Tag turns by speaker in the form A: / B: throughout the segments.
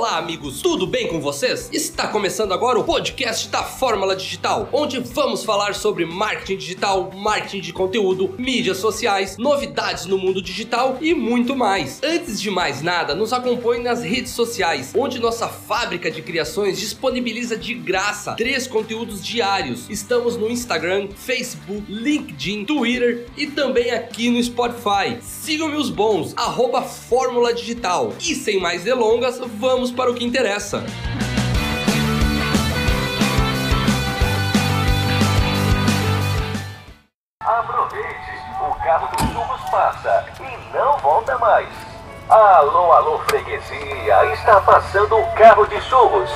A: Olá, amigos, tudo bem com vocês? Está começando agora o podcast da Fórmula Digital, onde vamos falar sobre marketing digital, marketing de conteúdo, mídias sociais, novidades no mundo digital e muito mais. Antes de mais nada, nos acompanhe nas redes sociais, onde nossa fábrica de criações disponibiliza de graça três conteúdos diários. Estamos no Instagram, Facebook, LinkedIn, Twitter e também aqui no Spotify. Sigam-me os bons, arroba Fórmula Digital. E sem mais delongas, vamos para o que interessa.
B: Aproveite, o carro dos churros passa e não volta mais. Alô, alô, freguesia, está passando o carro de churros.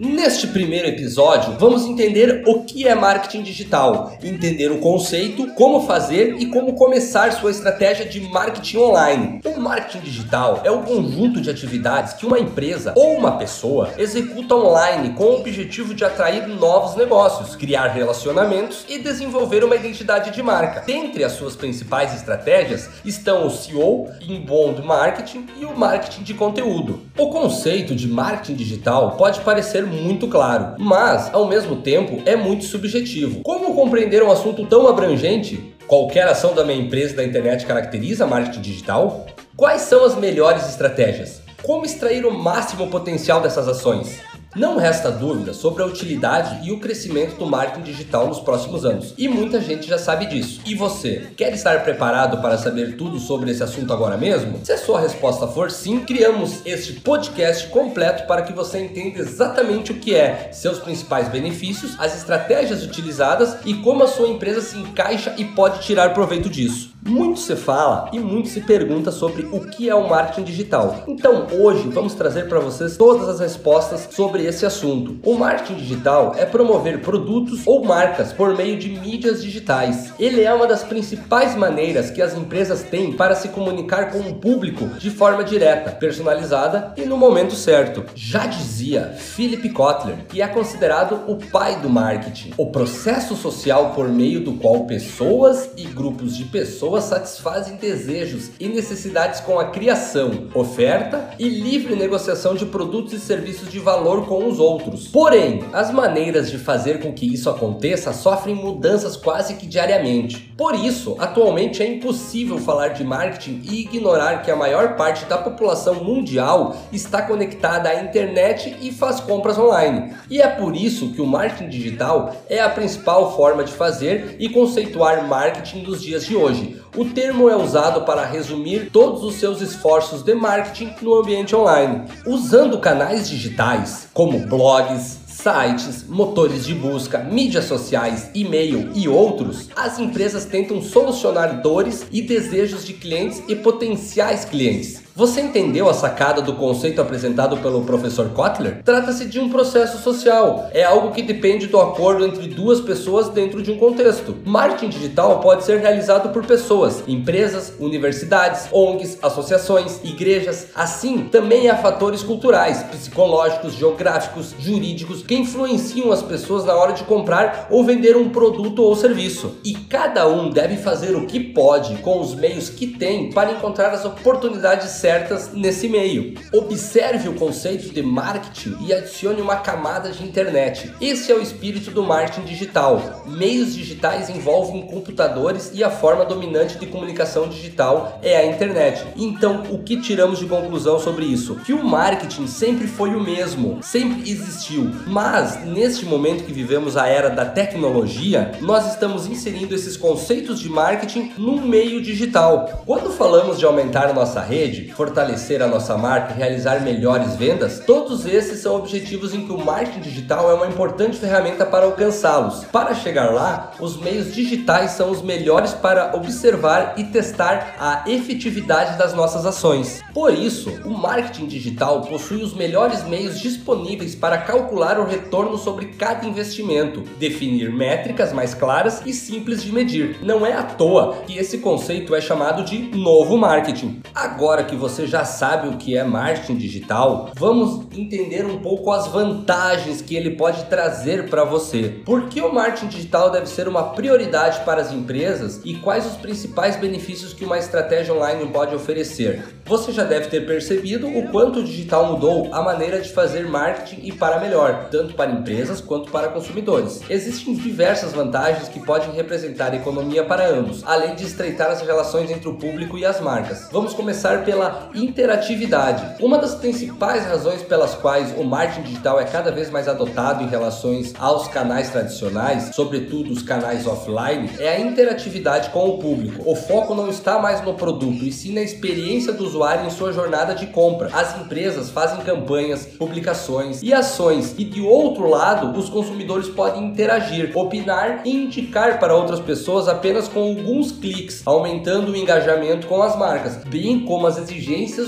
A: Neste primeiro episódio, vamos entender o que é marketing digital, entender o conceito, como fazer e como começar sua estratégia de marketing online. O marketing digital é o conjunto de atividades que uma empresa ou uma pessoa executa online com o objetivo de atrair novos negócios, criar relacionamentos e desenvolver uma identidade de marca. Dentre as suas principais estratégias estão o SEO, inbound marketing e o marketing de conteúdo. O conceito de marketing digital pode parecer muito claro, mas ao mesmo tempo é muito subjetivo. Como compreender um assunto tão abrangente? Qualquer ação da minha empresa da internet caracteriza marketing digital? Quais são as melhores estratégias? Como extrair o máximo potencial dessas ações? Não resta dúvida sobre a utilidade e o crescimento do marketing digital nos próximos anos, e muita gente já sabe disso. E você, quer estar preparado para saber tudo sobre esse assunto agora mesmo? Se a sua resposta for sim, criamos este podcast completo para que você entenda exatamente o que é, seus principais benefícios, as estratégias utilizadas e como a sua empresa se encaixa e pode tirar proveito disso. Muito se fala e muito se pergunta sobre o que é o marketing digital. Então, hoje vamos trazer para vocês todas as respostas sobre esse assunto. O marketing digital é promover produtos ou marcas por meio de mídias digitais. Ele é uma das principais maneiras que as empresas têm para se comunicar com o público de forma direta, personalizada e no momento certo. Já dizia Philip Kotler, que é considerado o pai do marketing, o processo social por meio do qual pessoas e grupos de pessoas pessoas satisfazem desejos e necessidades com a criação, oferta e livre negociação de produtos e serviços de valor com os outros. Porém, as maneiras de fazer com que isso aconteça sofrem mudanças quase que diariamente. Por isso, atualmente é impossível falar de marketing e ignorar que a maior parte da população mundial está conectada à internet e faz compras online. E é por isso que o marketing digital é a principal forma de fazer e conceituar marketing dos dias de hoje o termo é usado para resumir todos os seus esforços de marketing no ambiente online, usando canais digitais como blogs, sites, motores de busca, mídias sociais, e-mail e outros, as empresas tentam solucionar dores e desejos de clientes e potenciais clientes você entendeu a sacada do conceito apresentado pelo professor Kotler? Trata-se de um processo social. É algo que depende do acordo entre duas pessoas dentro de um contexto. Marketing digital pode ser realizado por pessoas, empresas, universidades, ONGs, associações, igrejas. Assim, também há fatores culturais, psicológicos, geográficos, jurídicos que influenciam as pessoas na hora de comprar ou vender um produto ou serviço. E cada um deve fazer o que pode com os meios que tem para encontrar as oportunidades certas certas nesse meio. Observe o conceito de marketing e adicione uma camada de internet. Esse é o espírito do marketing digital. Meios digitais envolvem computadores e a forma dominante de comunicação digital é a internet. Então, o que tiramos de conclusão sobre isso? Que o marketing sempre foi o mesmo, sempre existiu, mas neste momento que vivemos a era da tecnologia, nós estamos inserindo esses conceitos de marketing no meio digital. Quando falamos de aumentar nossa rede, fortalecer a nossa marca e realizar melhores vendas, todos esses são objetivos em que o marketing digital é uma importante ferramenta para alcançá-los. Para chegar lá, os meios digitais são os melhores para observar e testar a efetividade das nossas ações. Por isso, o marketing digital possui os melhores meios disponíveis para calcular o retorno sobre cada investimento, definir métricas mais claras e simples de medir. Não é à toa que esse conceito é chamado de novo marketing. Agora que você você já sabe o que é marketing digital, vamos entender um pouco as vantagens que ele pode trazer para você. Por que o marketing digital deve ser uma prioridade para as empresas e quais os principais benefícios que uma estratégia online pode oferecer? Você já deve ter percebido o quanto o digital mudou a maneira de fazer marketing e para melhor, tanto para empresas quanto para consumidores. Existem diversas vantagens que podem representar economia para ambos, além de estreitar as relações entre o público e as marcas. Vamos começar pela interatividade. Uma das principais razões pelas quais o marketing digital é cada vez mais adotado em relações aos canais tradicionais, sobretudo os canais offline, é a interatividade com o público. O foco não está mais no produto, e sim na experiência do usuário em sua jornada de compra. As empresas fazem campanhas, publicações e ações, e de outro lado, os consumidores podem interagir, opinar e indicar para outras pessoas apenas com alguns cliques, aumentando o engajamento com as marcas, bem como as exigências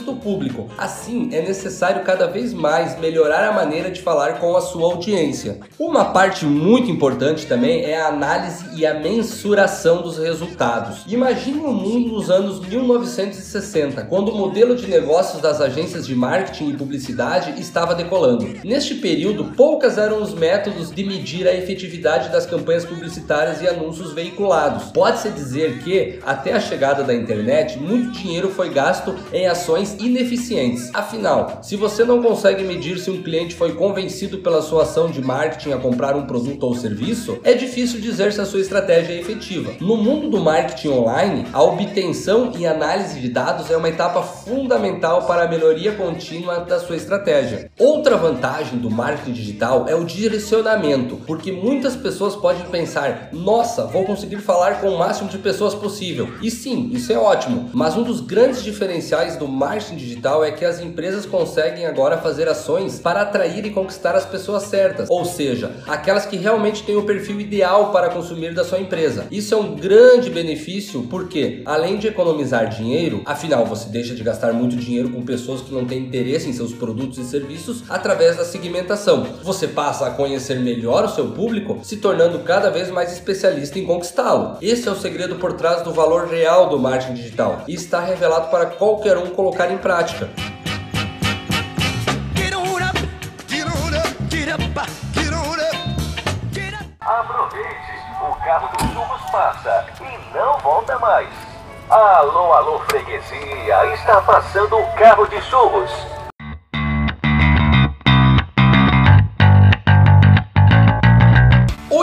A: do público. Assim, é necessário cada vez mais melhorar a maneira de falar com a sua audiência. Uma parte muito importante também é a análise e a mensuração dos resultados. Imagine um mundo nos anos 1960, quando o modelo de negócios das agências de marketing e publicidade estava decolando. Neste período, poucas eram os métodos de medir a efetividade das campanhas publicitárias e anúncios veiculados. Pode-se dizer que, até a chegada da internet, muito dinheiro foi gasto em ações ineficientes. Afinal, se você não consegue medir se um cliente foi convencido pela sua ação de marketing a comprar um produto ou serviço, é difícil dizer se a sua estratégia é efetiva. No mundo do marketing online, a obtenção e análise de dados é uma etapa fundamental para a melhoria contínua da sua estratégia. Outra vantagem do marketing digital é o direcionamento, porque muitas pessoas podem pensar: nossa, vou conseguir falar com o máximo de pessoas possível. E sim, isso é ótimo, mas um dos grandes diferenciais do marketing digital é que as empresas conseguem agora fazer ações para atrair e conquistar as pessoas certas, ou seja, aquelas que realmente têm o perfil ideal para consumir da sua empresa. Isso é um grande benefício porque, além de economizar dinheiro, afinal você deixa de gastar muito dinheiro com pessoas que não têm interesse em seus produtos e serviços através da segmentação. Você passa a conhecer melhor o seu público, se tornando cada vez mais especialista em conquistá-lo. Esse é o segredo por trás do valor real do marketing digital e está revelado para qualquer um colocar em prática.
B: Aproveite, o carro dos churros passa e não volta mais. Alô, alô, freguesia, está passando o carro de churros.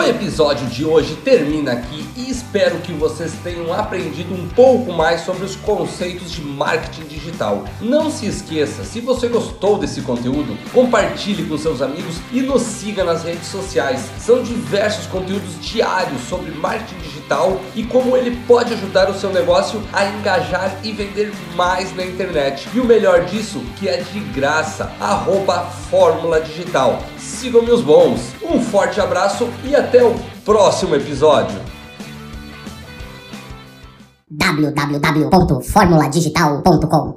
A: Episódio de hoje termina aqui e espero que vocês tenham aprendido um pouco mais sobre os conceitos de marketing digital. Não se esqueça, se você gostou desse conteúdo, compartilhe com seus amigos e nos siga nas redes sociais. São diversos conteúdos diários sobre marketing digital e como ele pode ajudar o seu negócio a engajar e vender mais na internet. E o melhor disso, que é de graça, arroba Fórmula Digital. Sigam meus bons. Um forte abraço e até o próximo episódio.
C: www.formuladigital.com